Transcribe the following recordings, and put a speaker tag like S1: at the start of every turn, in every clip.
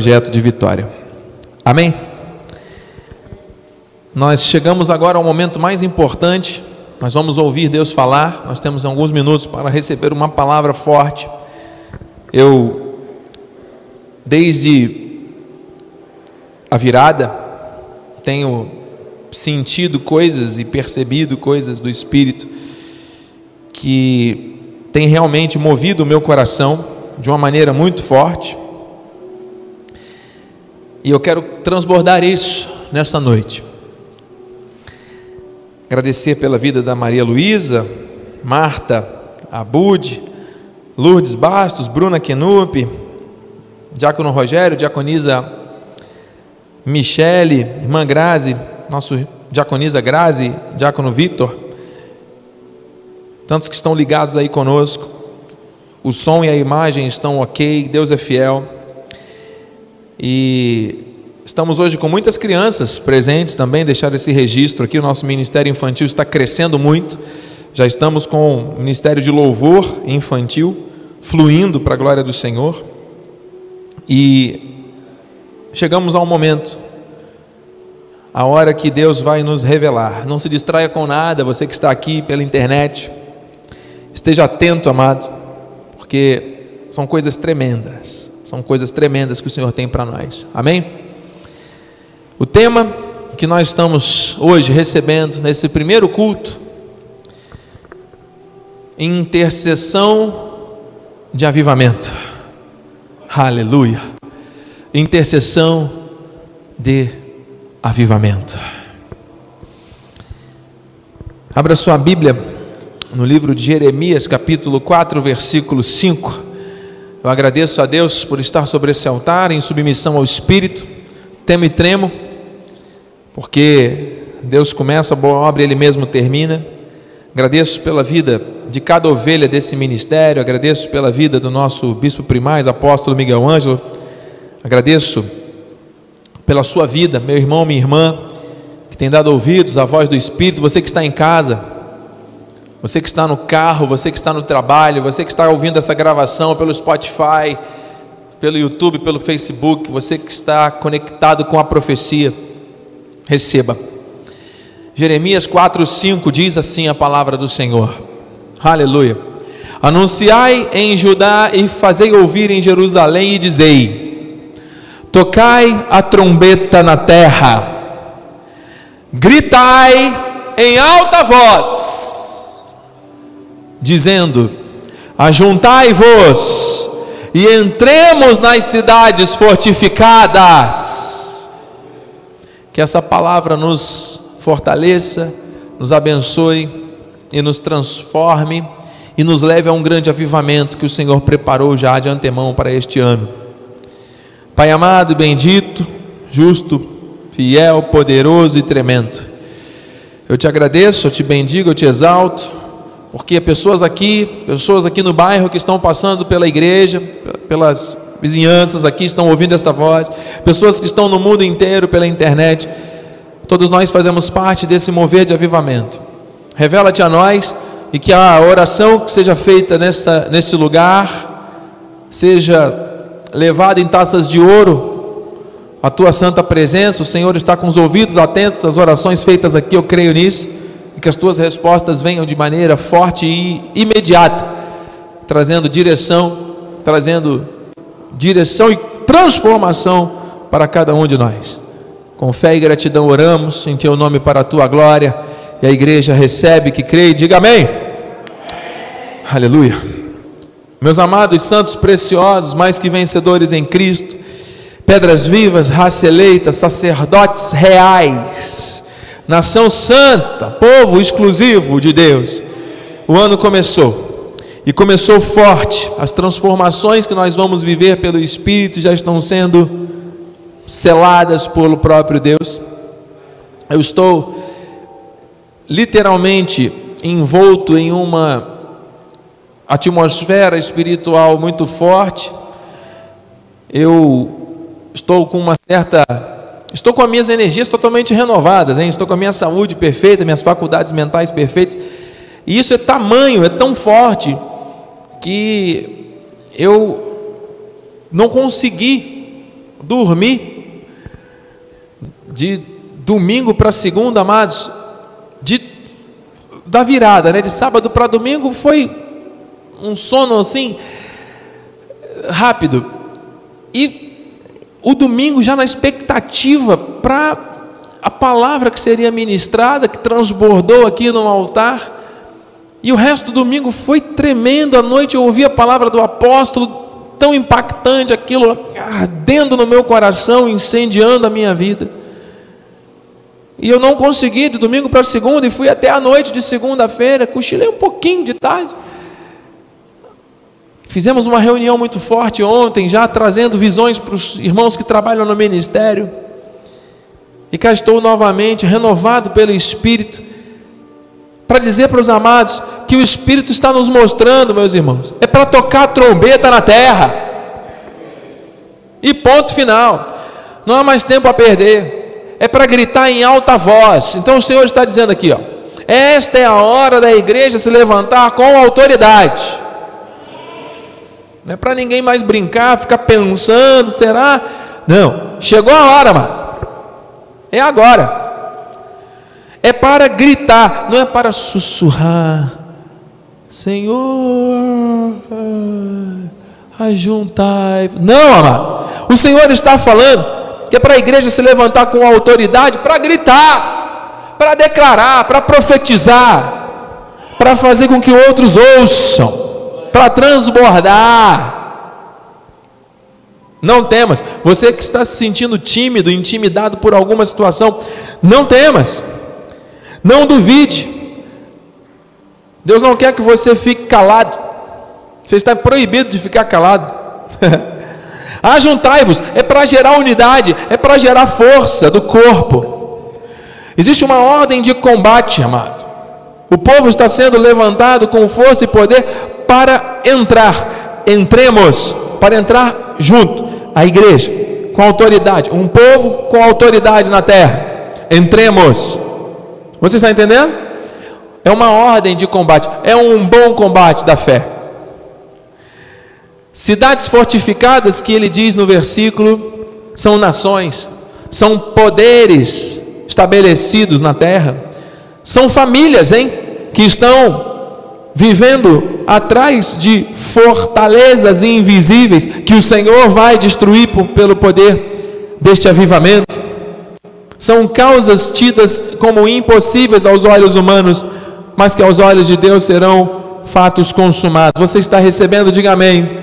S1: projeto de vitória. Amém? Nós chegamos agora ao momento mais importante. Nós vamos ouvir Deus falar. Nós temos alguns minutos para receber uma palavra forte. Eu, desde a virada, tenho sentido coisas e percebido coisas do Espírito que tem realmente movido o meu coração de uma maneira muito forte. E eu quero transbordar isso nessa noite. Agradecer pela vida da Maria Luísa, Marta Abude, Lourdes Bastos, Bruna Kenup, Diácono Rogério, Diaconisa Michele, Irmã Grazi, nosso Diaconisa Grazi, Diácono Vitor, tantos que estão ligados aí conosco. O som e a imagem estão ok, Deus é fiel. E estamos hoje com muitas crianças presentes também, deixar esse registro aqui. O nosso ministério infantil está crescendo muito. Já estamos com o ministério de louvor infantil fluindo para a glória do Senhor. E chegamos ao momento, a hora que Deus vai nos revelar. Não se distraia com nada, você que está aqui pela internet. Esteja atento, amado, porque são coisas tremendas. São coisas tremendas que o Senhor tem para nós. Amém? O tema que nós estamos hoje recebendo nesse primeiro culto, intercessão de avivamento. Aleluia. Intercessão de avivamento. Abra sua Bíblia no livro de Jeremias, capítulo 4, versículo 5. Eu agradeço a Deus por estar sobre esse altar em submissão ao Espírito, temo e tremo, porque Deus começa a boa obra e Ele mesmo termina. Agradeço pela vida de cada ovelha desse ministério, agradeço pela vida do nosso bispo primaz, apóstolo Miguel Ângelo, agradeço pela sua vida, meu irmão, minha irmã, que tem dado ouvidos à voz do Espírito, você que está em casa, você que está no carro, você que está no trabalho, você que está ouvindo essa gravação pelo Spotify, pelo YouTube, pelo Facebook, você que está conectado com a profecia, receba. Jeremias 4:5 diz assim a palavra do Senhor. Aleluia. Anunciai em Judá e fazei ouvir em Jerusalém e dizei: Tocai a trombeta na terra. Gritai em alta voz dizendo: Ajuntai-vos e entremos nas cidades fortificadas. Que essa palavra nos fortaleça, nos abençoe e nos transforme e nos leve a um grande avivamento que o Senhor preparou já de antemão para este ano. Pai amado bendito, justo, fiel, poderoso e tremendo. Eu te agradeço, eu te bendigo, eu te exalto porque pessoas aqui, pessoas aqui no bairro que estão passando pela igreja, pelas vizinhanças aqui estão ouvindo esta voz, pessoas que estão no mundo inteiro pela internet, todos nós fazemos parte desse mover de avivamento. Revela-te a nós e que a oração que seja feita nesta, neste lugar seja levada em taças de ouro a tua santa presença. O Senhor está com os ouvidos atentos às orações feitas aqui, eu creio nisso que as tuas respostas venham de maneira forte e imediata, trazendo direção, trazendo direção e transformação para cada um de nós. Com fé e gratidão oramos em teu nome para a tua glória. E a igreja recebe que crê e diga amém. amém. Aleluia. Meus amados santos preciosos, mais que vencedores em Cristo, pedras vivas, raça eleita, sacerdotes reais, nação santa, povo exclusivo de Deus. O ano começou e começou forte. As transformações que nós vamos viver pelo Espírito já estão sendo seladas pelo próprio Deus. Eu estou literalmente envolto em uma atmosfera espiritual muito forte. Eu estou com uma certa Estou com as minhas energias totalmente renovadas, hein? estou com a minha saúde perfeita, minhas faculdades mentais perfeitas. E isso é tamanho, é tão forte, que eu não consegui dormi de domingo para segunda, amados, de da virada, né, de sábado para domingo foi um sono assim rápido. E o domingo já na expectativa para a palavra que seria ministrada, que transbordou aqui no altar. E o resto do domingo foi tremendo. À noite eu ouvi a palavra do apóstolo, tão impactante, aquilo ardendo no meu coração, incendiando a minha vida. E eu não consegui de domingo para segunda e fui até a noite de segunda-feira, cochilei um pouquinho de tarde. Fizemos uma reunião muito forte ontem, já trazendo visões para os irmãos que trabalham no ministério. E cá estou novamente, renovado pelo Espírito, para dizer para os amados que o Espírito está nos mostrando, meus irmãos, é para tocar trombeta na terra. E ponto final. Não há mais tempo a perder. É para gritar em alta voz. Então o Senhor está dizendo aqui, ó. Esta é a hora da igreja se levantar com autoridade. Não é para ninguém mais brincar, ficar pensando, será? Não, chegou a hora, mano. É agora é para gritar, não é para sussurrar. Senhor, ajuntai. Não, amado. O Senhor está falando que é para a igreja se levantar com autoridade para gritar, para declarar, para profetizar, para fazer com que outros ouçam, para transbordar. Não temas. Você que está se sentindo tímido, intimidado por alguma situação, não temas. Não duvide. Deus não quer que você fique calado. Você está proibido de ficar calado. Ajuntai-vos, é para gerar unidade, é para gerar força do corpo. Existe uma ordem de combate, amado. O povo está sendo levantado com força e poder para entrar. Entremos, para entrar junto. A igreja, com autoridade. Um povo com autoridade na terra. Entremos. Você está entendendo? É uma ordem de combate, é um bom combate da fé. Cidades fortificadas, que ele diz no versículo, são nações, são poderes estabelecidos na terra, são famílias, hein, que estão vivendo atrás de fortalezas invisíveis que o Senhor vai destruir por, pelo poder deste avivamento são causas tidas como impossíveis aos olhos humanos, mas que aos olhos de Deus serão fatos consumados. Você está recebendo? Diga amém.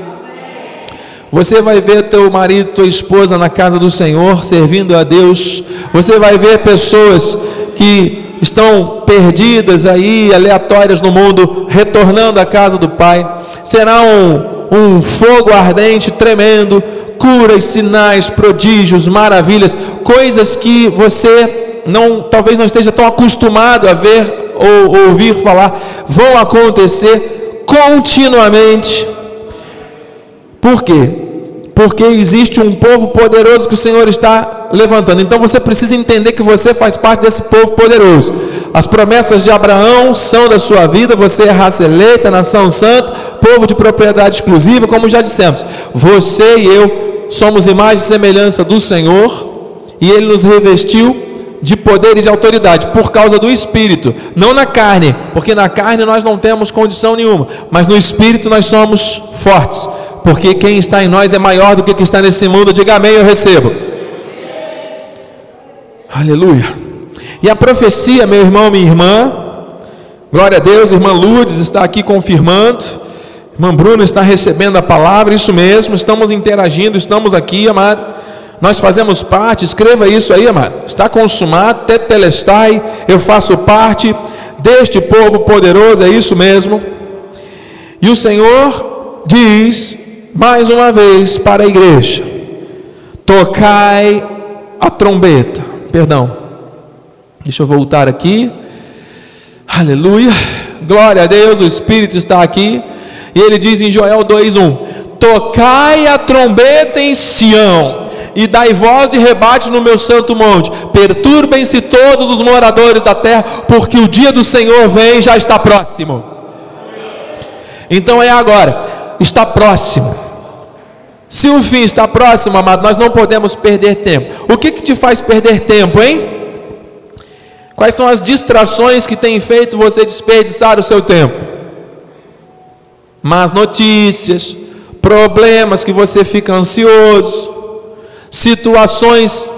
S1: Você vai ver teu marido, tua esposa na casa do Senhor, servindo a Deus. Você vai ver pessoas que estão perdidas aí, aleatórias no mundo, retornando à casa do Pai. Será um, um fogo ardente, tremendo, curas, sinais, prodígios, maravilhas, coisas que você não, talvez não esteja tão acostumado a ver ou ouvir falar, vão acontecer continuamente. Por quê? Porque existe um povo poderoso que o Senhor está levantando. Então você precisa entender que você faz parte desse povo poderoso. As promessas de Abraão são da sua vida, você é raça eleita, nação santa, povo de propriedade exclusiva, como já dissemos. Você e eu somos imagem e semelhança do Senhor e Ele nos revestiu de poder e de autoridade por causa do Espírito, não na carne, porque na carne nós não temos condição nenhuma, mas no Espírito nós somos fortes, porque quem está em nós é maior do que quem está nesse mundo. Diga amém, eu recebo. Aleluia. E a profecia, meu irmão, minha irmã, glória a Deus, irmã Lourdes está aqui confirmando Irmã Bruno está recebendo a palavra, isso mesmo, estamos interagindo, estamos aqui, amado. Nós fazemos parte, escreva isso aí, amado. Está consumado, tetelestai, eu faço parte deste povo poderoso, é isso mesmo. E o Senhor diz mais uma vez para a igreja: tocai a trombeta. Perdão, deixa eu voltar aqui. Aleluia, glória a Deus, o Espírito está aqui. E ele diz em Joel 2:1: Tocai a trombeta em Sião e dai voz de rebate no meu santo monte. Perturbem-se todos os moradores da terra, porque o dia do Senhor vem, já está próximo. Então é agora, está próximo. Se o fim está próximo, amado, nós não podemos perder tempo. O que, que te faz perder tempo, hein? Quais são as distrações que têm feito você desperdiçar o seu tempo? Más notícias, problemas que você fica ansioso, situações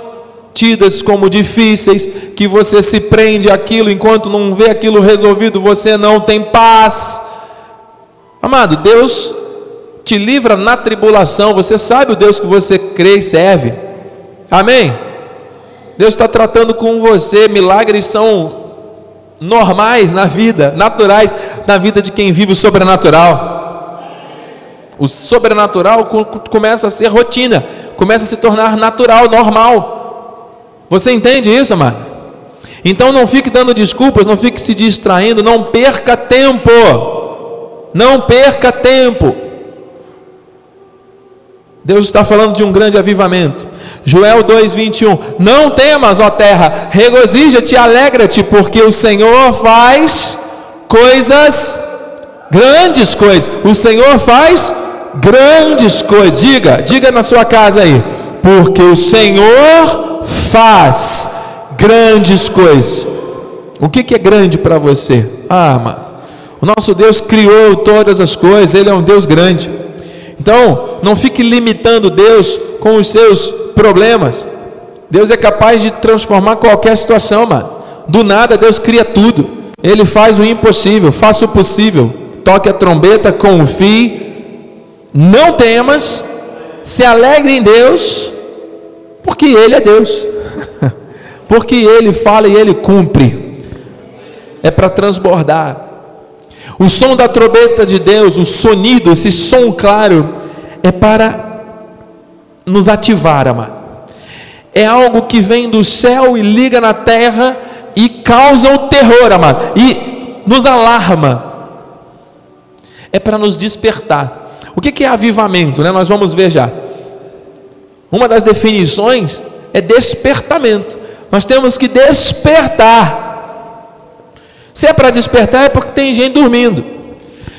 S1: tidas como difíceis, que você se prende aquilo enquanto não vê aquilo resolvido, você não tem paz. Amado, Deus te livra na tribulação, você sabe o Deus que você crê e serve. Amém? Deus está tratando com você, milagres são normais na vida, naturais na vida de quem vive o sobrenatural. O sobrenatural começa a ser rotina, começa a se tornar natural, normal. Você entende isso, amado? Então não fique dando desculpas, não fique se distraindo, não perca tempo. Não perca tempo. Deus está falando de um grande avivamento. Joel 2:21. Não temas, ó terra, regozija-te, alegra-te, porque o Senhor faz coisas grandes coisas. O Senhor faz grandes coisas. Diga, diga na sua casa aí, porque o Senhor faz grandes coisas. O que, que é grande para você? Ah, amado, o nosso Deus criou todas as coisas, Ele é um Deus grande. Então, não fique limitando Deus com os seus problemas. Deus é capaz de transformar qualquer situação, mano. Do nada Deus cria tudo. Ele faz o impossível, faça o possível. Toque a trombeta, confie. Não temas, se alegre em Deus, porque Ele é Deus. porque Ele fala e Ele cumpre. É para transbordar. O som da trombeta de Deus, o sonido, esse som claro, é para nos ativar, amado. É algo que vem do céu e liga na terra e causa o terror, amado, e nos alarma. É para nos despertar. O que é avivamento? Né? Nós vamos ver já. Uma das definições é despertamento. Nós temos que despertar. Se é para despertar, é porque tem gente dormindo.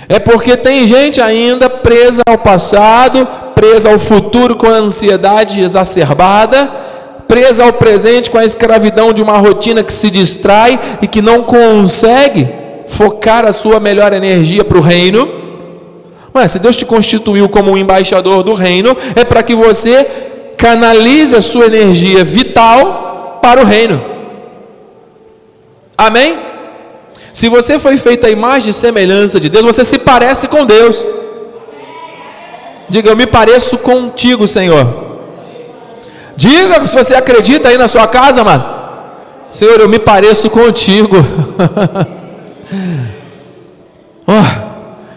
S1: É porque tem gente ainda presa ao passado, presa ao futuro com a ansiedade exacerbada, presa ao presente com a escravidão de uma rotina que se distrai e que não consegue focar a sua melhor energia para o reino. Mas se Deus te constituiu como um embaixador do reino, é para que você canalize a sua energia vital para o reino. Amém? Se você foi feito a imagem e semelhança de Deus, você se parece com Deus. Diga, eu me pareço contigo, Senhor. Diga se você acredita aí na sua casa, mano. Senhor, eu me pareço contigo. oh,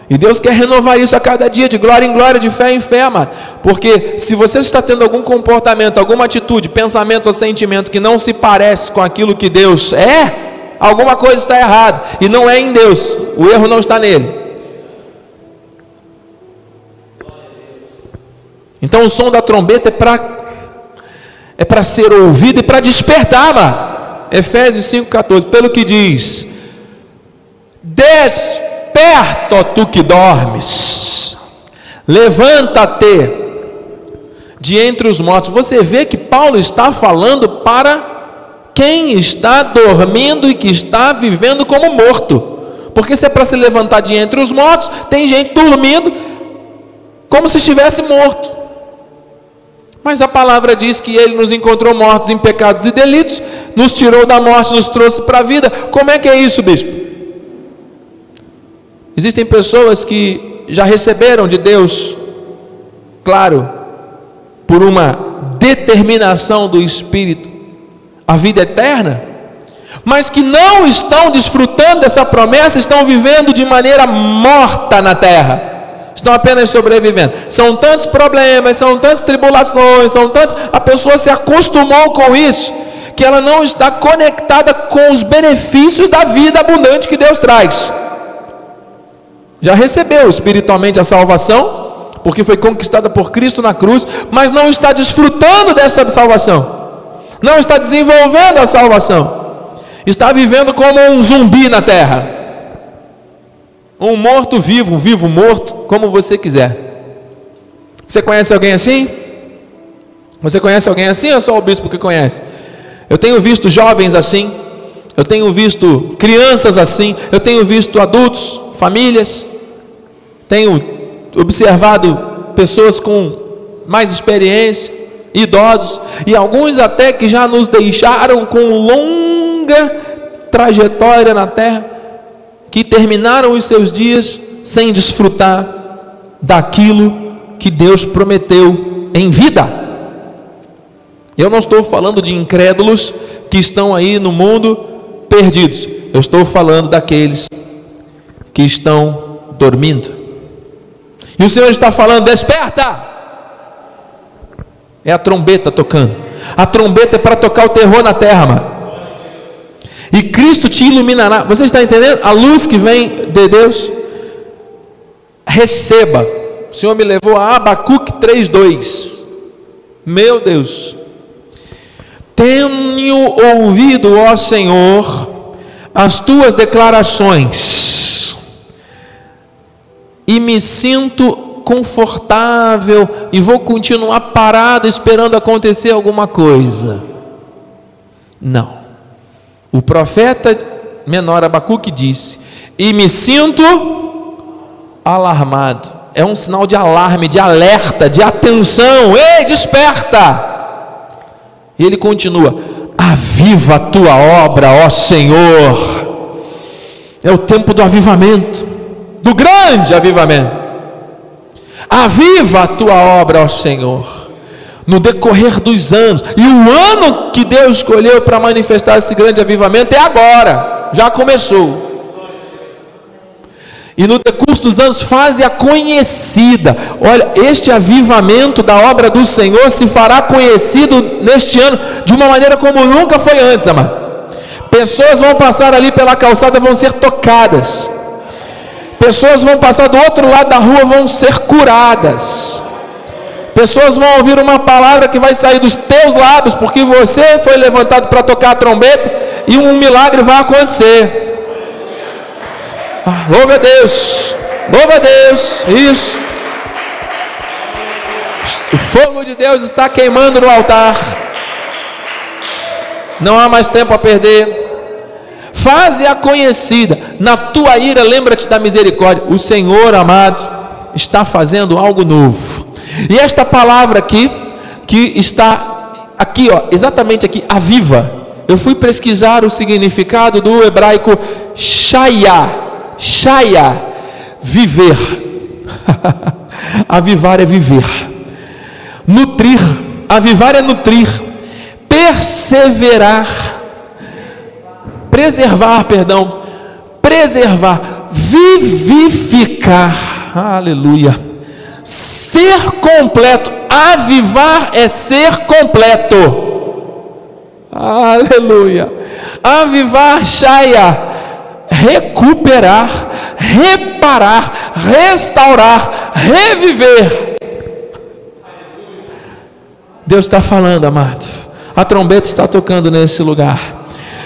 S1: e Deus quer renovar isso a cada dia, de glória em glória, de fé em fé, amado. Porque se você está tendo algum comportamento, alguma atitude, pensamento ou sentimento que não se parece com aquilo que Deus é, alguma coisa está errada, e não é em Deus, o erro não está nele. Então o som da trombeta é para é para ser ouvido e para despertar, mano. Efésios 5,14, pelo que diz: Desperta, tu que dormes, levanta-te de entre os mortos. Você vê que Paulo está falando para quem está dormindo e que está vivendo como morto. Porque se é para se levantar de entre os mortos, tem gente dormindo como se estivesse morto. Mas a palavra diz que ele nos encontrou mortos em pecados e delitos, nos tirou da morte, nos trouxe para a vida. Como é que é isso, bispo? Existem pessoas que já receberam de Deus, claro, por uma determinação do Espírito, a vida eterna, mas que não estão desfrutando dessa promessa, estão vivendo de maneira morta na terra. Estão apenas sobrevivendo. São tantos problemas, são tantas tribulações, são tantos. A pessoa se acostumou com isso, que ela não está conectada com os benefícios da vida abundante que Deus traz. Já recebeu espiritualmente a salvação, porque foi conquistada por Cristo na cruz, mas não está desfrutando dessa salvação não está desenvolvendo a salvação, está vivendo como um zumbi na terra, um morto vivo, um vivo morto, como você quiser. Você conhece alguém assim? Você conhece alguém assim ou só o bispo que conhece? Eu tenho visto jovens assim, eu tenho visto crianças assim, eu tenho visto adultos, famílias, tenho observado pessoas com mais experiência, idosos, e alguns até que já nos deixaram com longa trajetória na terra, que terminaram os seus dias sem desfrutar daquilo que Deus prometeu em vida. Eu não estou falando de incrédulos que estão aí no mundo perdidos. Eu estou falando daqueles que estão dormindo. E o Senhor está falando: desperta! É a trombeta tocando. A trombeta é para tocar o terror na terra, mano. E Cristo te iluminará. Você está entendendo? A luz que vem de Deus. Receba. O Senhor me levou a Abacuque 3:2. Meu Deus. Tenho ouvido, ó Senhor, as tuas declarações, e me sinto confortável e vou continuar parado esperando acontecer alguma coisa. Não. O profeta menor Abacuque disse: E me sinto alarmado. É um sinal de alarme, de alerta, de atenção. Ei, desperta! E ele continua: Aviva a tua obra, ó Senhor. É o tempo do avivamento, do grande avivamento. Aviva a tua obra, ó Senhor. No decorrer dos anos, e o ano que Deus escolheu para manifestar esse grande avivamento é agora, já começou. E no decurso dos anos, faze-a conhecida. Olha, este avivamento da obra do Senhor se fará conhecido neste ano de uma maneira como nunca foi antes, amado. Pessoas vão passar ali pela calçada, vão ser tocadas. Pessoas vão passar do outro lado da rua, vão ser curadas. Pessoas vão ouvir uma palavra que vai sair dos teus lábios, porque você foi levantado para tocar a trombeta e um milagre vai acontecer. Ah, louva a Deus, louva a Deus, isso. O fogo de Deus está queimando no altar. Não há mais tempo a perder. Faze-a conhecida. Na tua ira, lembra-te da misericórdia. O Senhor amado está fazendo algo novo. E esta palavra aqui, que está aqui, ó, exatamente aqui, aviva. Eu fui pesquisar o significado do hebraico shaya Shaya, viver. Avivar é viver. Nutrir, avivar é nutrir. Perseverar, preservar, perdão, preservar, vivificar. Aleluia. Ser completo, avivar é ser completo. Aleluia. Avivar, Shaya recuperar, reparar, restaurar, reviver. Deus está falando, amado. A trombeta está tocando nesse lugar.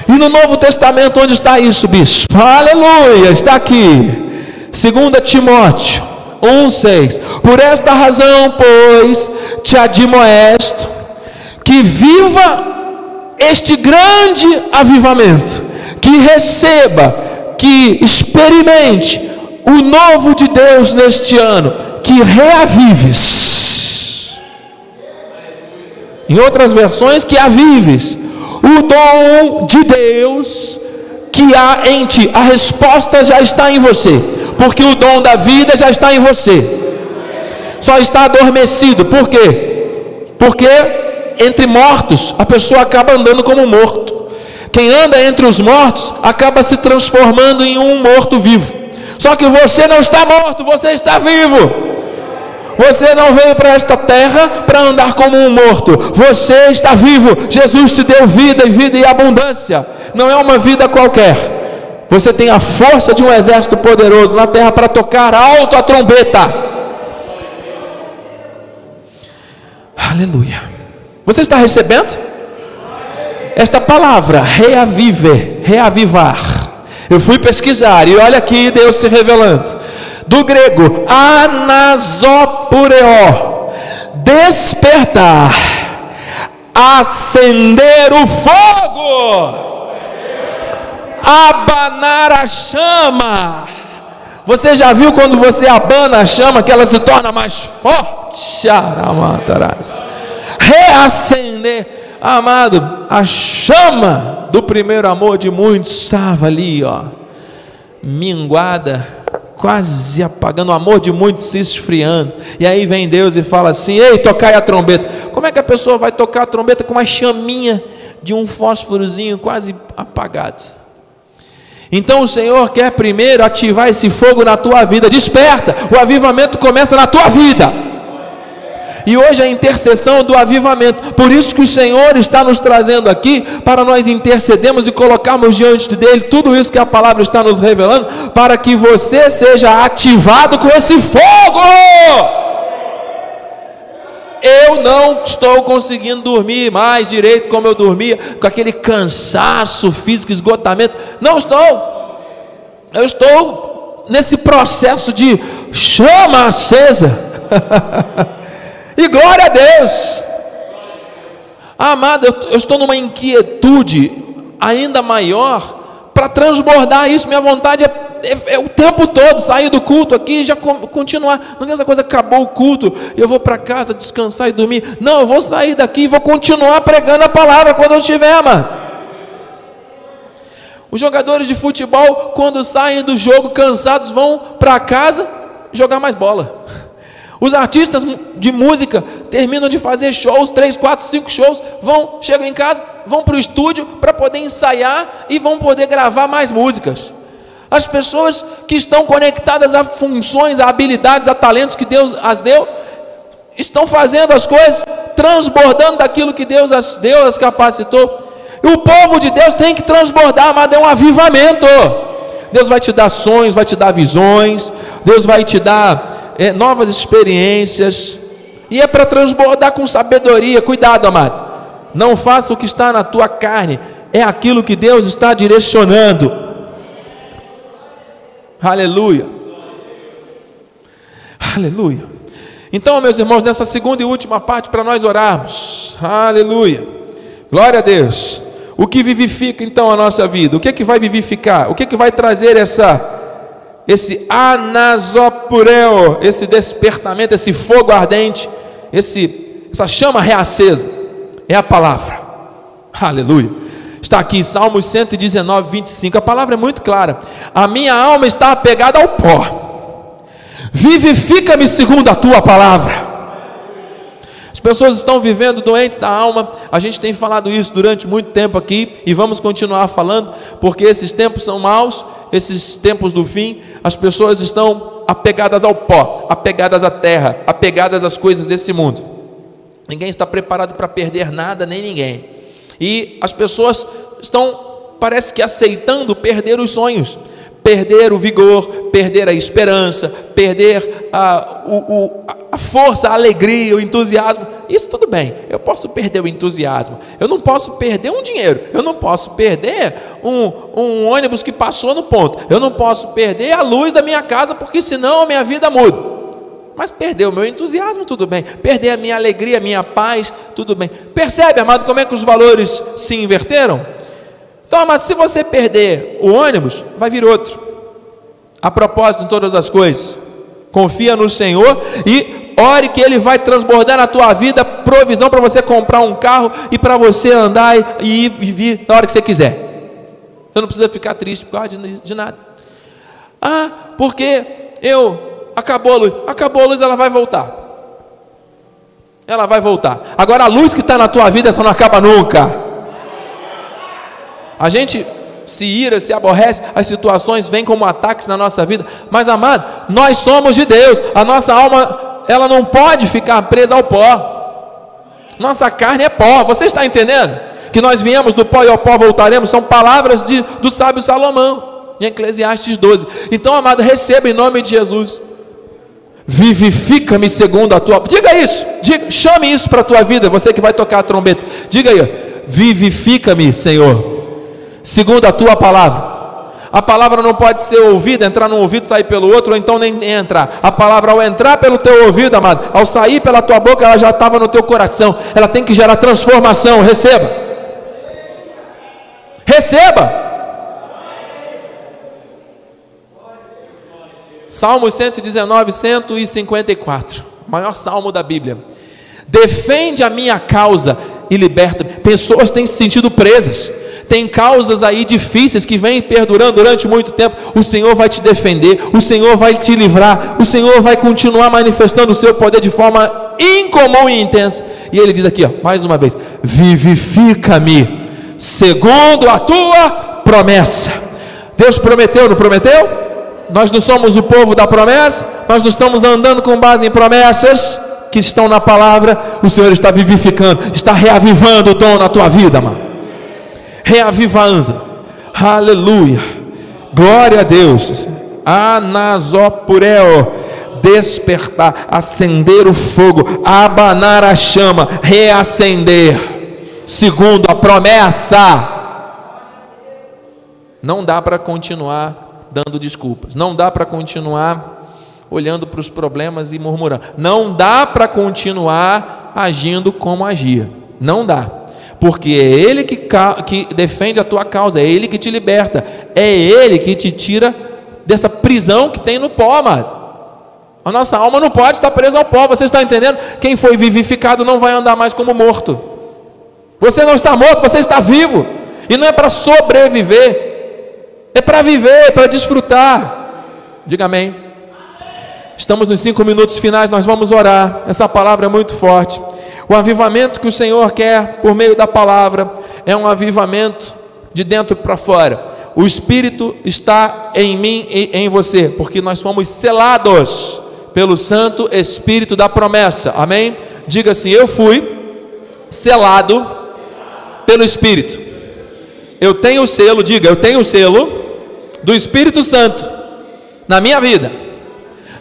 S1: E no Novo Testamento, onde está isso, bispo? Aleluia, está aqui. 2 Timóteo 1,6. Por esta razão, pois, te admoesto que viva este grande avivamento, que receba que experimente o novo de Deus neste ano, que reavives. Em outras versões, que avives o dom de Deus que há em ti. A resposta já está em você, porque o dom da vida já está em você. Só está adormecido. Por quê? Porque entre mortos a pessoa acaba andando como morto. Quem anda entre os mortos acaba se transformando em um morto-vivo. Só que você não está morto, você está vivo. Você não veio para esta terra para andar como um morto. Você está vivo. Jesus te deu vida e vida e abundância. Não é uma vida qualquer. Você tem a força de um exército poderoso na terra para tocar alto a trombeta. Aleluia. Você está recebendo? esta palavra, reavive, reavivar. Eu fui pesquisar e olha aqui Deus se revelando. Do grego, anasopureó, despertar, acender o fogo, abanar a chama. Você já viu quando você abana a chama que ela se torna mais forte? Reacender. Amado, a chama do primeiro amor de muitos estava ali, ó, minguada, quase apagando, o amor de muitos se esfriando. E aí vem Deus e fala assim: Ei, tocai a trombeta. Como é que a pessoa vai tocar a trombeta com uma chaminha de um fósforozinho quase apagado? Então o Senhor quer primeiro ativar esse fogo na tua vida. Desperta, o avivamento começa na tua vida e hoje a intercessão do avivamento. Por isso que o Senhor está nos trazendo aqui para nós intercedermos e colocarmos diante dele tudo isso que a palavra está nos revelando, para que você seja ativado com esse fogo. Eu não estou conseguindo dormir mais direito como eu dormia, com aquele cansaço físico, esgotamento. Não estou. Eu estou nesse processo de chama acesa. E glória a Deus. Amado, eu, estou numa inquietude ainda maior para transbordar isso. Minha vontade é, é, é, o tempo todo sair do culto aqui e já continuar. Não tem essa coisa, acabou o culto, eu vou para casa descansar e dormir. Não, eu vou sair daqui e vou continuar pregando a palavra quando eu estiver, mano. Os jogadores de futebol, quando saem do jogo cansados, vão para casa jogar mais bola. Os artistas de música terminam de fazer shows, três, quatro, cinco shows, vão, chegam em casa, vão para o estúdio para poder ensaiar e vão poder gravar mais músicas. As pessoas que estão conectadas a funções, a habilidades, a talentos que Deus as deu, estão fazendo as coisas, transbordando daquilo que Deus as deu, as capacitou. E o povo de Deus tem que transbordar, mas é um avivamento. Deus vai te dar sonhos, vai te dar visões, Deus vai te dar é, novas experiências, e é para transbordar com sabedoria. Cuidado, amado. Não faça o que está na tua carne, é aquilo que Deus está direcionando. Aleluia. Aleluia. Então, meus irmãos, nessa segunda e última parte para nós orarmos. Aleluia. Glória a Deus. O que vivifica então a nossa vida? O que é que vai vivificar? O que é que vai trazer essa esse anasopureo, esse despertamento, esse fogo ardente, esse, essa chama reacesa, é a palavra. Aleluia. Está aqui Salmos 119, 25. A palavra é muito clara. A minha alma está apegada ao pó. Vivifica-me segundo a tua palavra. As pessoas estão vivendo doentes da alma. A gente tem falado isso durante muito tempo aqui e vamos continuar falando, porque esses tempos são maus, esses tempos do fim. As pessoas estão apegadas ao pó, apegadas à terra, apegadas às coisas desse mundo. Ninguém está preparado para perder nada nem ninguém. E as pessoas estão, parece que aceitando perder os sonhos perder o vigor, perder a esperança, perder a, o, a força, a alegria, o entusiasmo. Isso tudo bem, eu posso perder o entusiasmo, eu não posso perder um dinheiro, eu não posso perder um, um ônibus que passou no ponto, eu não posso perder a luz da minha casa, porque senão a minha vida muda. Mas perder o meu entusiasmo, tudo bem. Perder a minha alegria, a minha paz, tudo bem. Percebe, amado, como é que os valores se inverteram? Então, mas se você perder o ônibus, vai vir outro. A propósito de todas as coisas, confia no Senhor e ore que Ele vai transbordar na tua vida provisão para você comprar um carro e para você andar e ir e vir na hora que você quiser. Você não precisa ficar triste por causa de, de nada. Ah, porque eu acabou a luz, acabou a luz, ela vai voltar. Ela vai voltar. Agora a luz que está na tua vida, essa não acaba nunca. A gente se ira, se aborrece, as situações vêm como ataques na nossa vida. Mas amado, nós somos de Deus. A nossa alma, ela não pode ficar presa ao pó. Nossa carne é pó. Você está entendendo? Que nós viemos do pó e ao pó voltaremos. São palavras de, do sábio Salomão, em Eclesiastes 12. Então, amado, receba em nome de Jesus. Vivifica-me segundo a tua. Diga isso. Diga, chame isso para a tua vida. Você que vai tocar a trombeta. Diga aí. Vivifica-me, Senhor segundo a tua palavra. A palavra não pode ser ouvida, entrar num ouvido, sair pelo outro, ou então nem entrar. A palavra, ao entrar pelo teu ouvido, amado, ao sair pela tua boca, ela já estava no teu coração. Ela tem que gerar transformação. Receba. Receba. Salmos 119, 154. Maior salmo da Bíblia. Defende a minha causa e liberta. Pessoas têm se sentido presas tem causas aí difíceis que vêm perdurando durante muito tempo, o Senhor vai te defender, o Senhor vai te livrar, o Senhor vai continuar manifestando o seu poder de forma incomum e intensa. E ele diz aqui, ó, mais uma vez: vivifica-me segundo a tua promessa. Deus prometeu, não prometeu? Nós não somos o povo da promessa, nós não estamos andando com base em promessas que estão na palavra, o Senhor está vivificando, está reavivando o dom na tua vida, mano reavivando. Aleluia. Glória a Deus. Anasopureo despertar, acender o fogo, abanar a chama, reacender, segundo a promessa. Não dá para continuar dando desculpas, não dá para continuar olhando para os problemas e murmurando, não dá para continuar agindo como agia, não dá porque é Ele que, que defende a tua causa, é Ele que te liberta, é Ele que te tira dessa prisão que tem no pó, amado. A nossa alma não pode estar presa ao pó, você está entendendo? Quem foi vivificado não vai andar mais como morto. Você não está morto, você está vivo, e não é para sobreviver, é para viver, é para desfrutar. Diga amém. Estamos nos cinco minutos finais, nós vamos orar. Essa palavra é muito forte. O avivamento que o Senhor quer por meio da palavra é um avivamento de dentro para fora. O Espírito está em mim e em você, porque nós fomos selados pelo Santo Espírito da promessa. Amém? Diga assim: Eu fui selado pelo Espírito. Eu tenho o selo, diga, eu tenho o selo do Espírito Santo na minha vida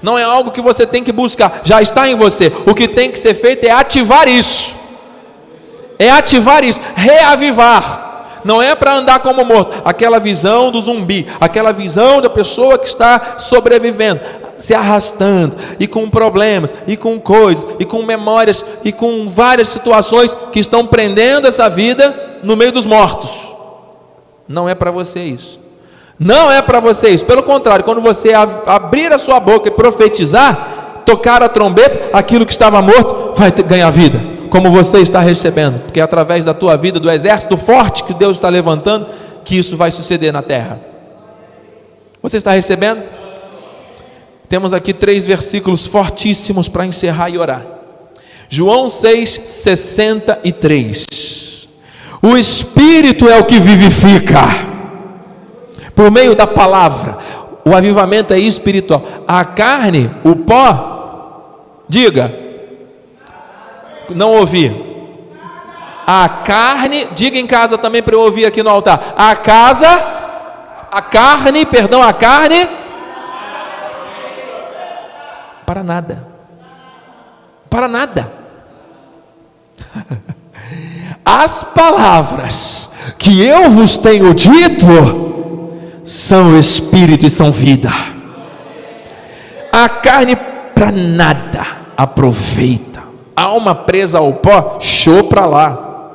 S1: não é algo que você tem que buscar, já está em você. O que tem que ser feito é ativar isso, é ativar isso, reavivar. Não é para andar como morto, aquela visão do zumbi, aquela visão da pessoa que está sobrevivendo, se arrastando, e com problemas, e com coisas, e com memórias, e com várias situações que estão prendendo essa vida no meio dos mortos. Não é para você isso. Não é para vocês, pelo contrário, quando você abrir a sua boca e profetizar, tocar a trombeta, aquilo que estava morto vai ganhar vida, como você está recebendo, porque é através da tua vida, do exército forte que Deus está levantando, que isso vai suceder na terra. Você está recebendo? Temos aqui três versículos fortíssimos para encerrar e orar. João 6, 63. O Espírito é o que vivifica por meio da palavra. O avivamento é espiritual. A carne, o pó, diga, não ouvi. A carne, diga em casa também para eu ouvir aqui no altar. A casa, a carne, perdão, a carne, para nada. Para nada. As palavras que eu vos tenho dito, são espírito e são vida. A carne para nada aproveita. Alma presa ao pó, show para lá.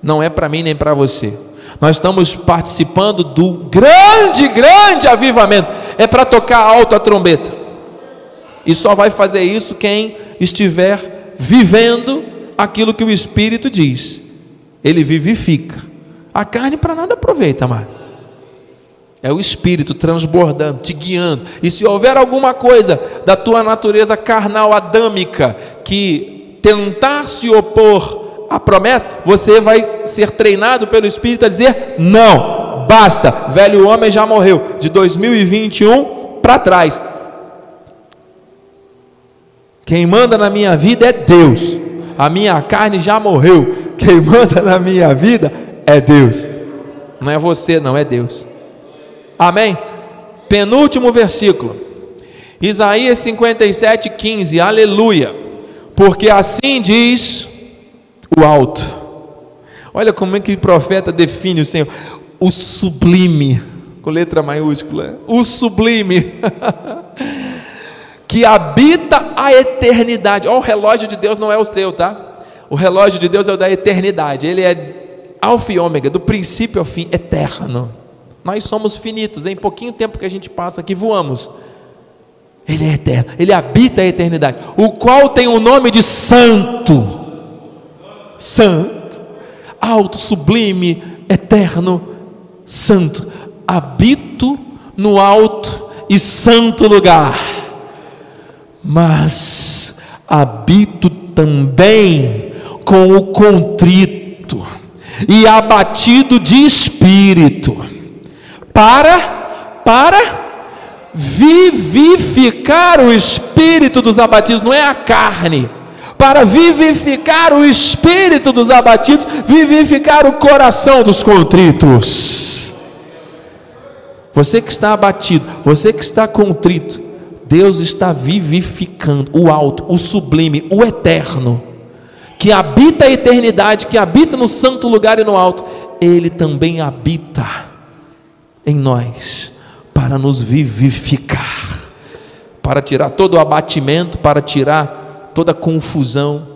S1: Não é para mim nem para você. Nós estamos participando do grande, grande avivamento. É para tocar alto a trombeta. E só vai fazer isso quem estiver vivendo aquilo que o Espírito diz. Ele vivifica. A carne para nada aproveita, amado. É o Espírito transbordando, te guiando. E se houver alguma coisa da tua natureza carnal adâmica que tentar se opor à promessa, você vai ser treinado pelo Espírito a dizer: não, basta, velho homem já morreu, de 2021 para trás. Quem manda na minha vida é Deus, a minha carne já morreu. Quem manda na minha vida é Deus, não é você, não é Deus. Amém? Penúltimo versículo. Isaías 57, 15. Aleluia. Porque assim diz o alto. Olha como é que o profeta define o Senhor. O sublime. com letra maiúscula, o sublime, que habita a eternidade. Oh, o relógio de Deus não é o seu, tá? O relógio de Deus é o da eternidade. Ele é alfa e ômega, do princípio ao fim, eterno. Nós somos finitos, em pouquinho tempo que a gente passa aqui voamos. Ele é eterno, ele habita a eternidade, o qual tem o nome de Santo. Santo, alto, sublime, eterno, santo. Habito no alto e santo lugar, mas habito também com o contrito e abatido de espírito, para, para vivificar o espírito dos abatidos, não é a carne, para vivificar o espírito dos abatidos, vivificar o coração dos contritos. Você que está abatido, você que está contrito, Deus está vivificando o alto, o sublime, o eterno, que habita a eternidade, que habita no santo lugar e no alto, ele também habita em nós para nos vivificar, para tirar todo o abatimento, para tirar toda a confusão.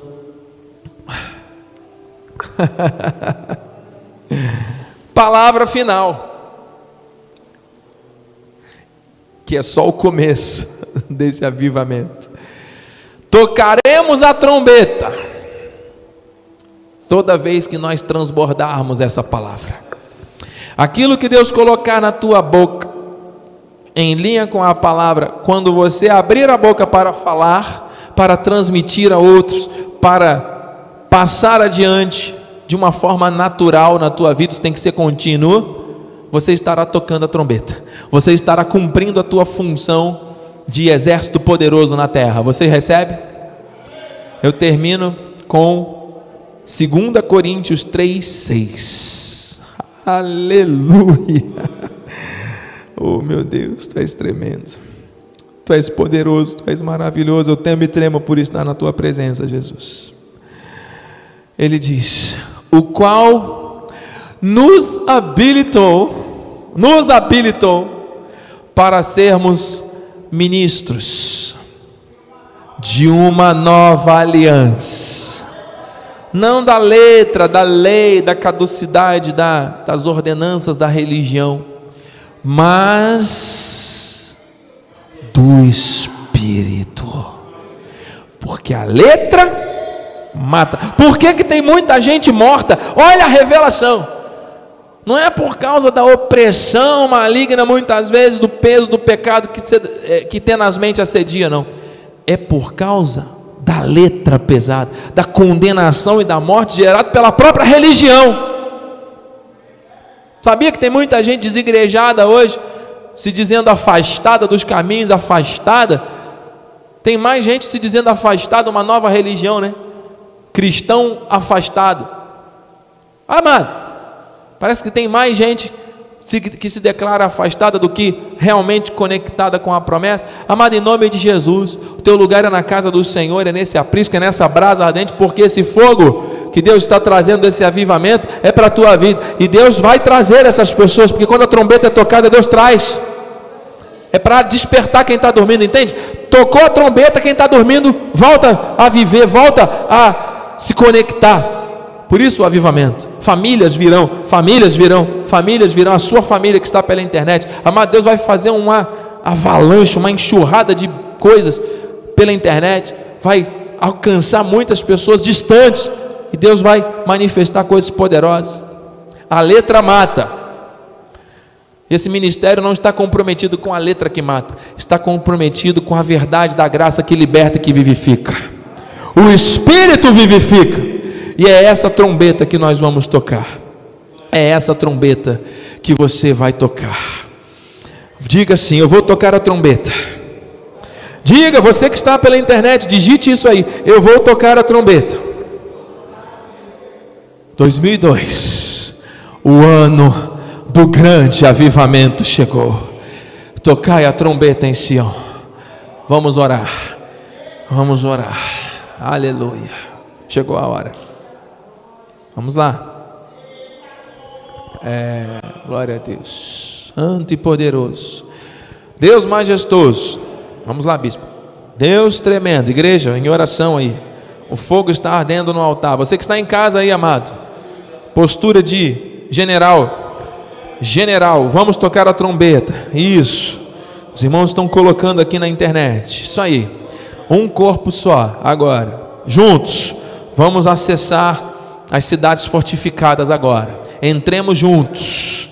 S1: Palavra final, que é só o começo desse avivamento. Tocaremos a trombeta toda vez que nós transbordarmos essa palavra. Aquilo que Deus colocar na tua boca, em linha com a palavra, quando você abrir a boca para falar, para transmitir a outros, para passar adiante de uma forma natural na tua vida, isso tem que ser contínuo, você estará tocando a trombeta, você estará cumprindo a tua função de exército poderoso na terra. Você recebe? Eu termino com 2 Coríntios 3,6. Aleluia! Oh meu Deus, tu és tremendo, tu és poderoso, tu és maravilhoso. Eu temo e tremo por estar na tua presença, Jesus. Ele diz: O qual nos habilitou, nos habilitou para sermos ministros de uma nova aliança não da letra, da lei, da caducidade, da, das ordenanças da religião, mas do Espírito, porque a letra mata. Por que, que tem muita gente morta? Olha a revelação. Não é por causa da opressão maligna, muitas vezes, do peso do pecado que, é, que tenazmente assedia, não. É por causa da letra pesada, da condenação e da morte gerada pela própria religião. Sabia que tem muita gente desigrejada hoje, se dizendo afastada dos caminhos, afastada? Tem mais gente se dizendo afastada, uma nova religião, né? Cristão afastado. Amado, parece que tem mais gente que se declara afastada do que realmente conectada com a promessa. Amado, em nome de Jesus, o teu lugar é na casa do Senhor, é nesse aprisco, é nessa brasa ardente, porque esse fogo que Deus está trazendo esse avivamento é para a tua vida. E Deus vai trazer essas pessoas, porque quando a trombeta é tocada, Deus traz. É para despertar quem está dormindo, entende? Tocou a trombeta, quem está dormindo volta a viver, volta a se conectar. Por isso o avivamento. Famílias virão, famílias virão, famílias virão. A sua família que está pela internet. Amado, Deus vai fazer uma avalanche, uma enxurrada de coisas pela internet. Vai alcançar muitas pessoas distantes e Deus vai manifestar coisas poderosas. A letra mata. Esse ministério não está comprometido com a letra que mata, está comprometido com a verdade da graça que liberta e que vivifica. O Espírito vivifica, e é essa trombeta que nós vamos tocar. É essa trombeta que você vai tocar. Diga assim: Eu vou tocar a trombeta. Diga, você que está pela internet, digite isso aí: Eu vou tocar a trombeta. 2002, o ano do grande avivamento chegou. Tocai a trombeta em Sião. Vamos orar. Vamos orar. Aleluia. Chegou a hora. Vamos lá. É, glória a Deus. Santo e poderoso. Deus majestoso. Vamos lá, bispo. Deus tremendo. Igreja, em oração aí. O fogo está ardendo no altar. Você que está em casa aí, amado. Postura de general. General, vamos tocar a trombeta. Isso. Os irmãos estão colocando aqui na internet. Isso aí. Um corpo só. Agora. Juntos. Vamos acessar as cidades fortificadas agora. Entremos juntos.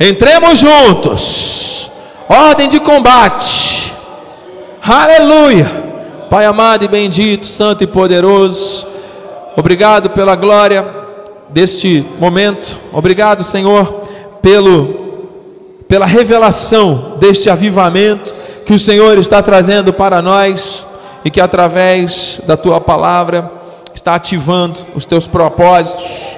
S1: Entremos juntos. Ordem de combate. Aleluia. Pai amado e bendito, santo e poderoso. Obrigado pela glória deste momento. Obrigado, Senhor, pelo pela revelação deste avivamento que o Senhor está trazendo para nós e que através da tua palavra está ativando os teus propósitos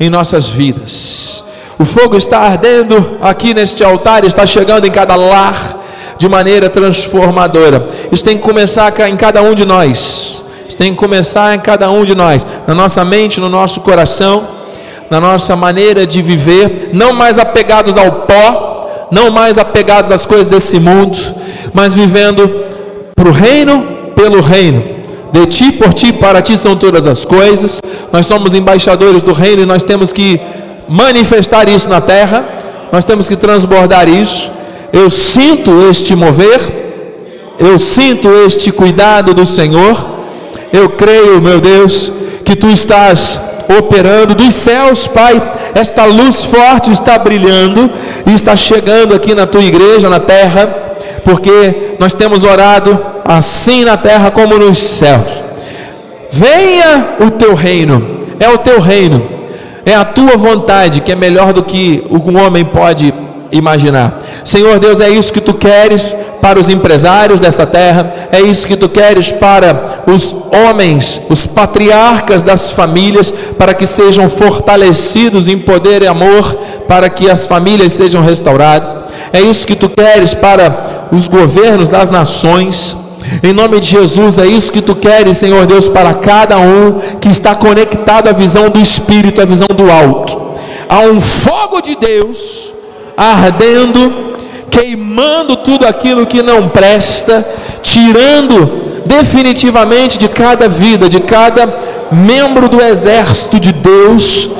S1: em nossas vidas. O fogo está ardendo aqui neste altar, está chegando em cada lar de maneira transformadora. Isso tem que começar em cada um de nós. Isso tem que começar em cada um de nós, na nossa mente, no nosso coração, na nossa maneira de viver, não mais apegados ao pó, não mais apegados às coisas desse mundo, mas vivendo para o reino, pelo reino de ti, por ti, para ti são todas as coisas. Nós somos embaixadores do reino e nós temos que manifestar isso na terra, nós temos que transbordar isso. Eu sinto este mover, eu sinto este cuidado do Senhor. Eu creio, meu Deus, que tu estás operando dos céus, Pai. Esta luz forte está brilhando e está chegando aqui na tua igreja, na terra, porque nós temos orado assim na terra como nos céus. Venha o teu reino, é o teu reino, é a tua vontade que é melhor do que um homem pode imaginar. Senhor Deus, é isso que tu queres para os empresários dessa terra, é isso que tu queres para os homens, os patriarcas das famílias, para que sejam fortalecidos em poder e amor, para que as famílias sejam restauradas. É isso que tu queres para os governos das nações. Em nome de Jesus, é isso que tu queres, Senhor Deus, para cada um que está conectado à visão do Espírito, à visão do alto. Há um fogo de Deus ardendo, queimando tudo aquilo que não presta, tirando definitivamente de cada vida, de cada membro do exército de Deus,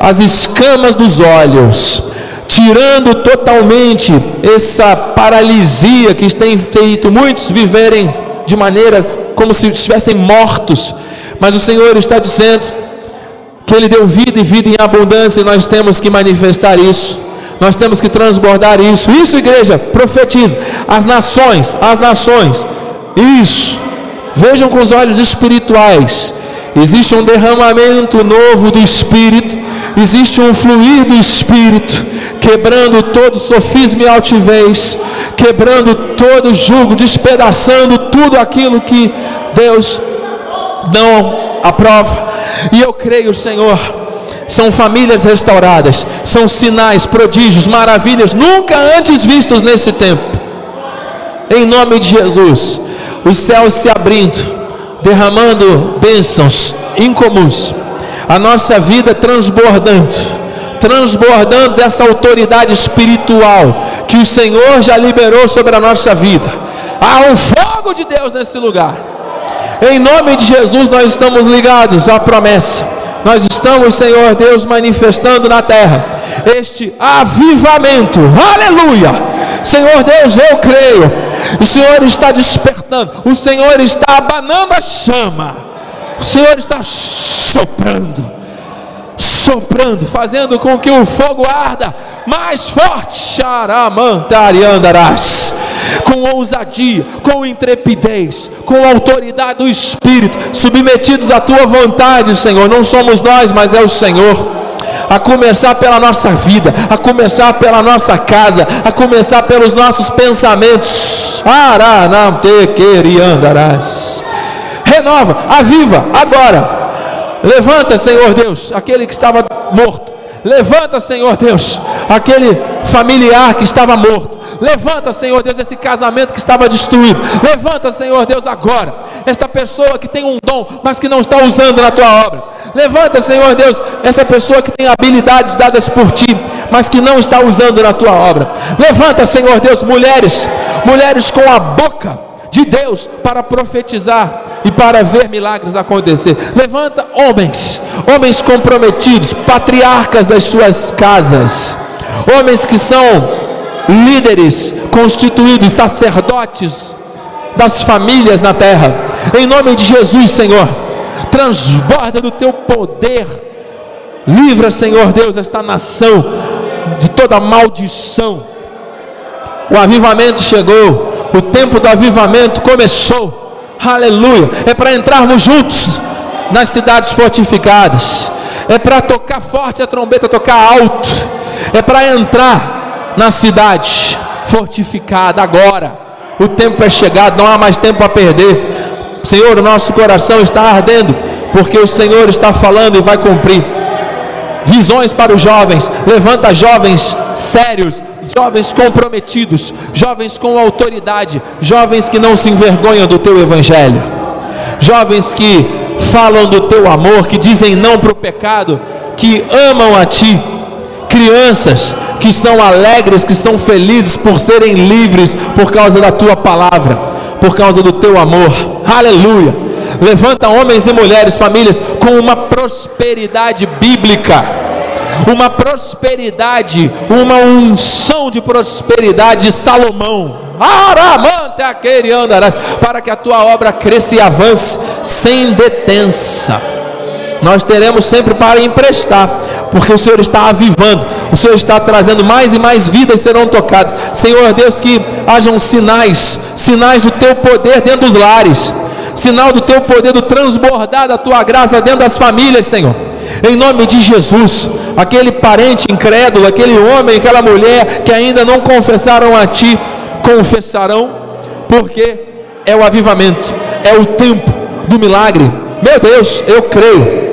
S1: as escamas dos olhos, tirando totalmente essa paralisia que tem feito muitos viverem de maneira como se estivessem mortos, mas o Senhor está dizendo que Ele deu vida e vida em abundância, e nós temos que manifestar isso, nós temos que transbordar isso. Isso, igreja, profetiza. As nações, as nações, isso, vejam com os olhos espirituais. Existe um derramamento novo do Espírito, existe um fluir do Espírito, quebrando todo sofisma e altivez, quebrando todo jugo, despedaçando tudo aquilo que Deus não aprova. E eu creio, Senhor, são famílias restauradas, são sinais, prodígios, maravilhas nunca antes vistos nesse tempo. Em nome de Jesus, os céus se abrindo derramando bênçãos incomuns, a nossa vida transbordando, transbordando dessa autoridade espiritual que o Senhor já liberou sobre a nossa vida. Há um fogo de Deus nesse lugar. Em nome de Jesus, nós estamos ligados à promessa. Nós estamos, Senhor Deus, manifestando na terra este avivamento. Aleluia! Senhor Deus, eu creio. O Senhor está despertando. O Senhor está abanando a chama. O Senhor está soprando. Soprando, fazendo com que o fogo arda mais forte. andarás com ousadia, com intrepidez, com autoridade do Espírito, submetidos à tua vontade, Senhor. Não somos nós, mas é o Senhor a começar pela nossa vida, a começar pela nossa casa, a começar pelos nossos pensamentos. Renova, aviva agora. Levanta, Senhor Deus, aquele que estava morto. Levanta, Senhor Deus, aquele familiar que estava morto. Levanta, Senhor Deus, esse casamento que estava destruído. Levanta, Senhor Deus, agora. Esta pessoa que tem um dom, mas que não está usando na tua obra. Levanta, Senhor Deus, essa pessoa que tem habilidades dadas por ti mas que não está usando na tua obra. Levanta, Senhor Deus, mulheres, mulheres com a boca de Deus para profetizar e para ver milagres acontecer. Levanta homens, homens comprometidos, patriarcas das suas casas, homens que são líderes constituídos, sacerdotes das famílias na terra. Em nome de Jesus, Senhor, transborda do teu poder. Livra, Senhor Deus, esta nação de toda maldição. O avivamento chegou, o tempo do avivamento começou. Aleluia! É para entrarmos juntos nas cidades fortificadas. É para tocar forte a trombeta, tocar alto. É para entrar na cidade fortificada agora. O tempo é chegado, não há mais tempo a perder. Senhor, o nosso coração está ardendo, porque o Senhor está falando e vai cumprir. Visões para os jovens, levanta jovens sérios, jovens comprometidos, jovens com autoridade, jovens que não se envergonham do teu evangelho, jovens que falam do teu amor, que dizem não para o pecado, que amam a ti, crianças que são alegres, que são felizes por serem livres por causa da tua palavra, por causa do teu amor. Aleluia. Levanta homens e mulheres, famílias com uma prosperidade bíblica uma prosperidade, uma unção de prosperidade de Salomão. Andarás, para que a tua obra cresça e avance sem detença. Nós teremos sempre para emprestar, porque o Senhor está avivando, o Senhor está trazendo mais e mais vidas serão tocadas. Senhor Deus, que hajam sinais, sinais do teu poder dentro dos lares, sinal do teu poder do transbordar da tua graça dentro das famílias, Senhor em nome de Jesus. Aquele parente incrédulo, aquele homem, aquela mulher que ainda não confessaram a Ti, confessarão, porque é o avivamento, é o tempo do milagre. Meu Deus, eu creio.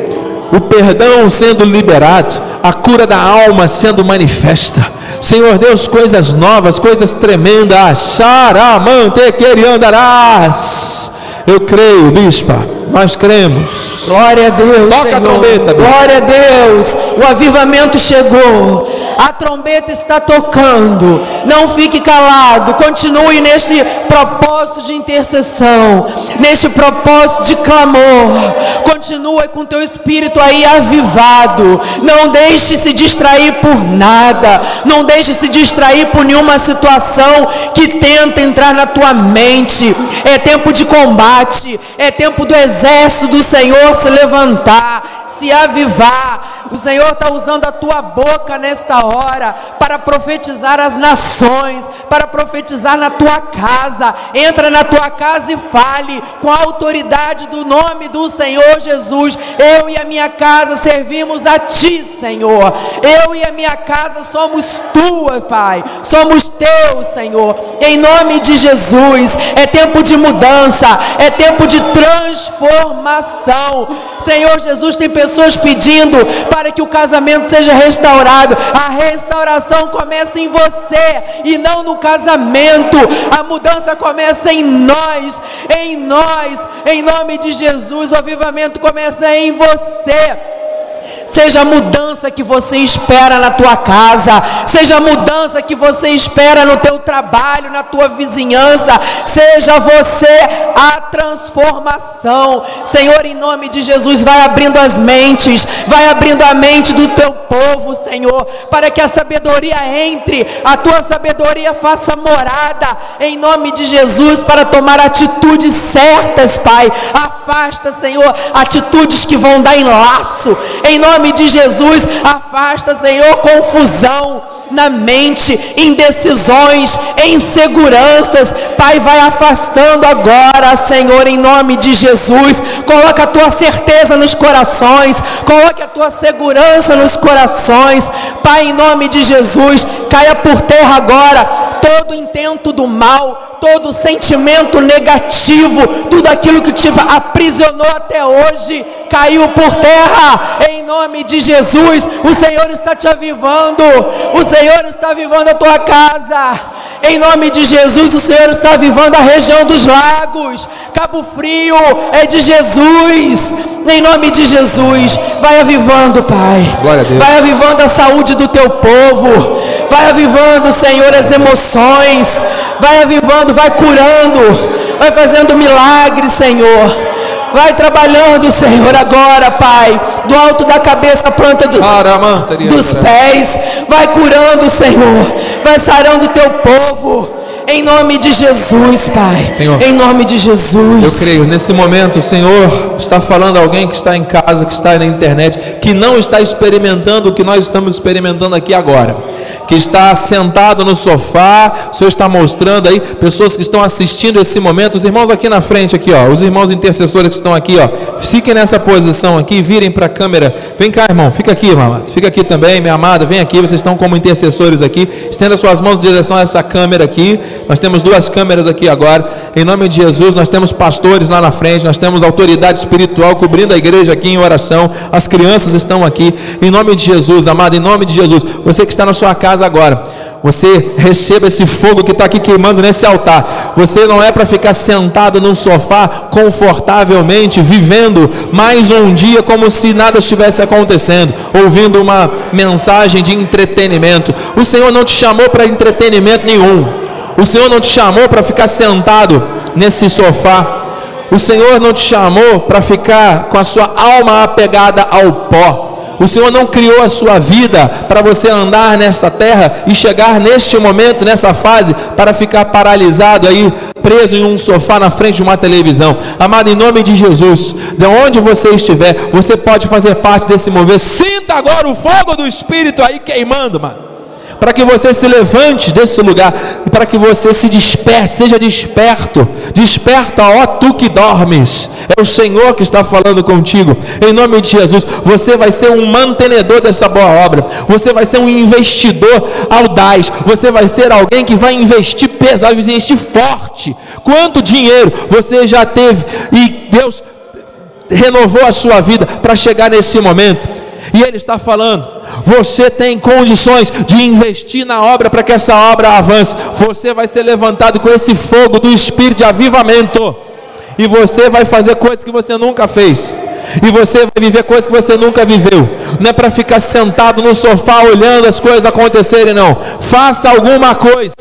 S1: O perdão sendo liberado, a cura da alma sendo manifesta. Senhor Deus, coisas novas, coisas tremendas. Saramante queriandarás. Eu creio, bispa nós cremos.
S2: Glória a Deus.
S1: Toca Senhor. a trombeta.
S2: Glória a Deus. O avivamento chegou. A trombeta está tocando. Não fique calado. Continue neste propósito de intercessão, neste propósito de clamor. Continue com teu espírito aí avivado. Não deixe se distrair por nada. Não deixe se distrair por nenhuma situação que tenta entrar na tua mente. É tempo de combate. É tempo do exército exército do Senhor se levantar, se avivar. O Senhor está usando a tua boca nesta hora para profetizar as nações, para profetizar na tua casa. Entra na tua casa e fale com a autoridade do nome do Senhor Jesus. Eu e a minha casa servimos a ti, Senhor. Eu e a minha casa somos tua, Pai. Somos teus, Senhor. Em nome de Jesus. É tempo de mudança, é tempo de transformação. Senhor Jesus, tem pessoas pedindo para que o casamento seja restaurado. A restauração começa em você e não no casamento. A mudança começa em nós, em nós, em nome de Jesus. O avivamento começa em você seja a mudança que você espera na tua casa, seja a mudança que você espera no teu trabalho, na tua vizinhança, seja você a transformação. Senhor, em nome de Jesus, vai abrindo as mentes, vai abrindo a mente do teu povo, Senhor, para que a sabedoria entre, a tua sabedoria faça morada, em nome de Jesus, para tomar atitudes certas, Pai. Afasta, Senhor, atitudes que vão dar enlaço, em nome nome de Jesus, afasta, Senhor, confusão na mente, indecisões, inseguranças. Pai, vai afastando agora, Senhor, em nome de Jesus. Coloca a tua certeza nos corações, coloque a tua segurança nos corações. Pai, em nome de Jesus, caia por terra agora todo intento do mal, todo sentimento negativo, tudo aquilo que te aprisionou até hoje, caiu por terra, em nome de Jesus. O Senhor está te avivando, o Senhor está avivando a tua casa, Em nome de Jesus, o Senhor está avivando a região dos lagos. Cabo Frio é de Jesus. Em nome de Jesus, vai avivando, Pai. Vai avivando a saúde do teu povo. Vai avivando, Senhor, as emoções. Vai avivando, vai curando. Vai fazendo milagres, Senhor. Vai trabalhando, Senhor, agora, Pai, do alto da cabeça, a planta do, dos pés. Vai curando, Senhor. Vai sarando o teu povo. Em nome de Jesus, Pai. Senhor, em nome de Jesus.
S1: Eu creio, nesse momento, o Senhor está falando a alguém que está em casa, que está na internet, que não está experimentando o que nós estamos experimentando aqui agora que está sentado no sofá, o Senhor está mostrando aí, pessoas que estão assistindo esse momento, os irmãos aqui na frente, aqui, ó, os irmãos intercessores que estão aqui, ó, fiquem nessa posição aqui, virem para a câmera, vem cá, irmão, fica aqui, irmão, fica aqui também, minha amada, vem aqui, vocês estão como intercessores aqui, estenda suas mãos em direção a essa câmera aqui, nós temos duas câmeras aqui agora, em nome de Jesus, nós temos pastores lá na frente, nós temos autoridade espiritual cobrindo a igreja aqui em oração, as crianças estão aqui, em nome de Jesus, amado, em nome de Jesus, você que está na sua casa agora. Você receba esse fogo que está aqui queimando nesse altar. Você não é para ficar sentado num sofá confortavelmente, vivendo mais um dia como se nada estivesse acontecendo, ouvindo uma mensagem de entretenimento. O Senhor não te chamou para entretenimento nenhum. O Senhor não te chamou para ficar sentado nesse sofá. O Senhor não te chamou para ficar com a sua alma apegada ao pó. O Senhor não criou a sua vida para você andar nessa terra e chegar neste momento, nessa fase, para ficar paralisado aí, preso em um sofá na frente de uma televisão. Amado, em nome de Jesus, de onde você estiver, você pode fazer parte desse mover. Sinta agora o fogo do Espírito aí queimando, mano para que você se levante desse lugar e para que você se desperte, seja desperto. Desperta, ó tu que dormes. É o Senhor que está falando contigo. Em nome de Jesus, você vai ser um mantenedor dessa boa obra. Você vai ser um investidor audaz. Você vai ser alguém que vai investir pesado, investir forte. Quanto dinheiro você já teve e Deus renovou a sua vida para chegar nesse momento? E ele está falando: você tem condições de investir na obra para que essa obra avance. Você vai ser levantado com esse fogo do espírito de avivamento. E você vai fazer coisas que você nunca fez. E você vai viver coisas que você nunca viveu. Não é para ficar sentado no sofá olhando as coisas acontecerem, não. Faça alguma coisa.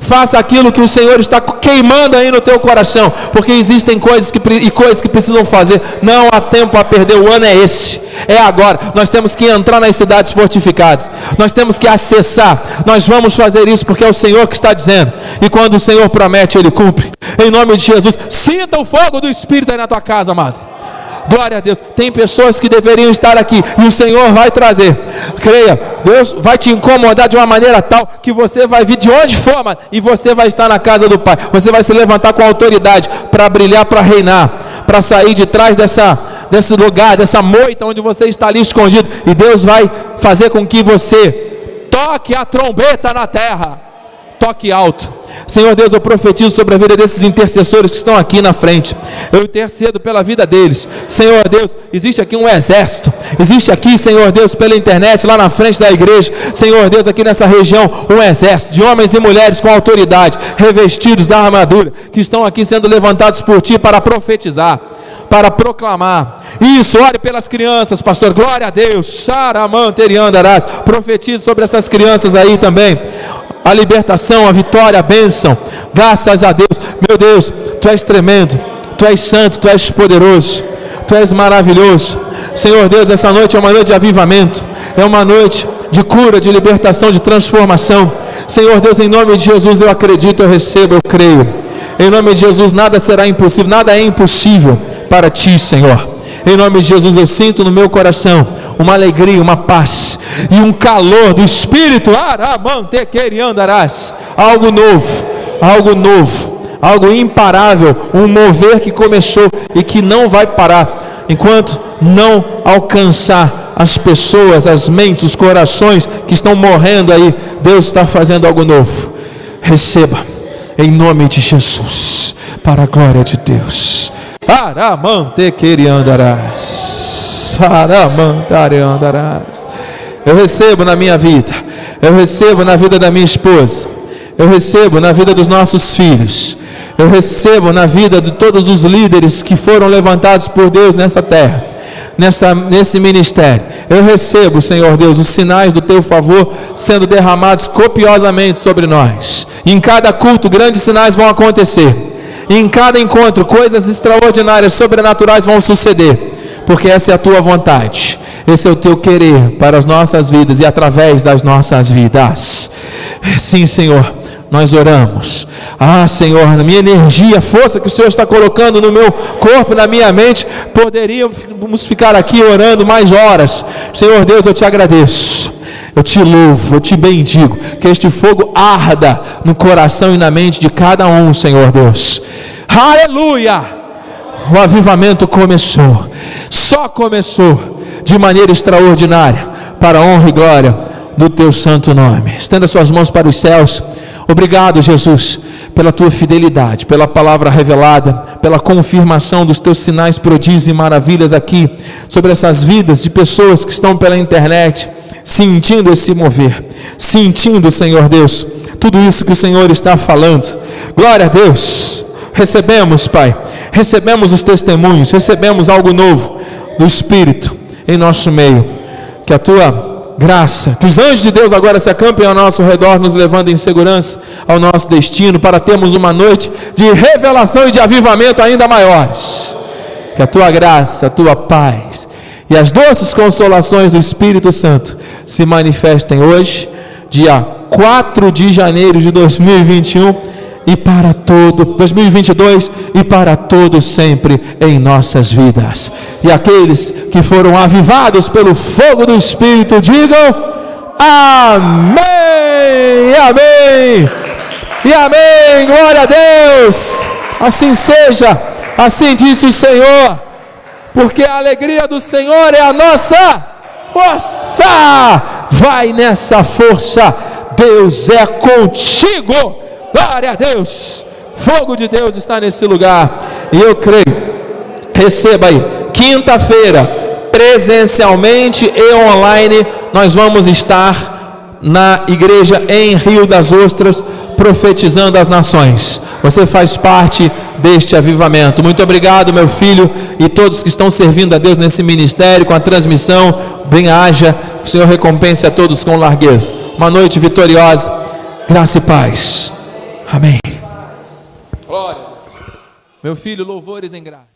S1: Faça aquilo que o Senhor está queimando aí no teu coração, porque existem coisas que, e coisas que precisam fazer. Não há tempo a perder, o ano é esse, é agora. Nós temos que entrar nas cidades fortificadas, nós temos que acessar. Nós vamos fazer isso porque é o Senhor que está dizendo, e quando o Senhor promete, Ele cumpre. Em nome de Jesus, sinta o fogo do Espírito aí na tua casa, amado. Glória a Deus. Tem pessoas que deveriam estar aqui e o Senhor vai trazer. Creia, Deus vai te incomodar de uma maneira tal que você vai vir de onde for mano, e você vai estar na casa do Pai. Você vai se levantar com autoridade para brilhar, para reinar, para sair de trás dessa, desse lugar, dessa moita onde você está ali escondido. E Deus vai fazer com que você toque a trombeta na terra. Toque alto Senhor Deus, eu profetizo sobre a vida desses intercessores que estão aqui na frente. Eu intercedo pela vida deles. Senhor Deus, existe aqui um exército. Existe aqui, Senhor Deus, pela internet, lá na frente da igreja. Senhor Deus, aqui nessa região, um exército de homens e mulheres com autoridade, revestidos da armadura, que estão aqui sendo levantados por ti para profetizar para proclamar. Isso, ore pelas crianças, pastor. Glória a Deus. Saramanteriandarás. Profetize sobre essas crianças aí também a libertação, a vitória, a bênção. Graças a Deus, meu Deus, tu és tremendo, tu és santo, tu és poderoso, tu és maravilhoso. Senhor Deus, essa noite é uma noite de avivamento, é uma noite de cura, de libertação, de transformação. Senhor Deus, em nome de Jesus, eu acredito, eu recebo, eu creio. Em nome de Jesus, nada será impossível, nada é impossível para ti, Senhor. Em nome de Jesus, eu sinto no meu coração uma alegria, uma paz e um calor do Espírito. Aramantequeriandarás. Algo novo, algo novo, algo imparável. Um mover que começou e que não vai parar enquanto não alcançar as pessoas, as mentes, os corações que estão morrendo aí. Deus está fazendo algo novo. Receba, em nome de Jesus, para a glória de Deus. Aramantequeriandarás. Aramantareandarás. Eu recebo na minha vida. Eu recebo na vida da minha esposa. eu recebo na vida dos nossos filhos, eu recebo na vida de todos os líderes que foram levantados por Deus nessa terra, nessa, nesse ministério. Eu recebo, Senhor Deus, os sinais do teu favor sendo derramados copiosamente sobre nós. Em cada culto, grandes sinais vão acontecer. Em cada encontro, coisas extraordinárias, sobrenaturais vão suceder, porque essa é a tua vontade. Esse é o teu querer para as nossas vidas e através das nossas vidas. Sim, Senhor, nós oramos. Ah, Senhor, na minha energia, força que o Senhor está colocando no meu corpo, na minha mente, poderíamos ficar aqui orando mais horas. Senhor Deus, eu te agradeço. Eu te louvo, eu te bendigo. Que este fogo arda no coração e na mente de cada um, Senhor Deus. Aleluia! O avivamento começou, só começou de maneira extraordinária, para a honra e glória do teu santo nome. Estenda suas mãos para os céus. Obrigado, Jesus, pela tua fidelidade, pela palavra revelada, pela confirmação dos teus sinais, prodígios e maravilhas aqui sobre essas vidas de pessoas que estão pela internet, sentindo esse mover, sentindo, Senhor Deus, tudo isso que o Senhor está falando. Glória a Deus. Recebemos, Pai, recebemos os testemunhos, recebemos algo novo do Espírito em nosso meio. Que a tua graça, que os anjos de Deus agora se acampem ao nosso redor, nos levando em segurança ao nosso destino, para termos uma noite de revelação e de avivamento ainda maiores. Que a tua graça, a tua paz e as doces consolações do Espírito Santo se manifestem hoje, dia 4 de janeiro de 2021 e para todo 2022 e para todo sempre em nossas vidas. E aqueles que foram avivados pelo fogo do Espírito digam amém. Amém. E amém. Glória a Deus. Assim seja. Assim disse o Senhor. Porque a alegria do Senhor é a nossa força. Vai nessa força. Deus é contigo. Glória a Deus. Fogo de Deus está nesse lugar. E eu creio. Receba aí. Quinta-feira, presencialmente e online, nós vamos estar na igreja em Rio das Ostras, profetizando as nações. Você faz parte deste avivamento. Muito obrigado, meu filho, e todos que estão servindo a Deus nesse ministério, com a transmissão. Bem haja, o Senhor recompense a todos com largueza. Uma noite vitoriosa, graça e paz. Amém. Glória. Meu filho, louvores em graça.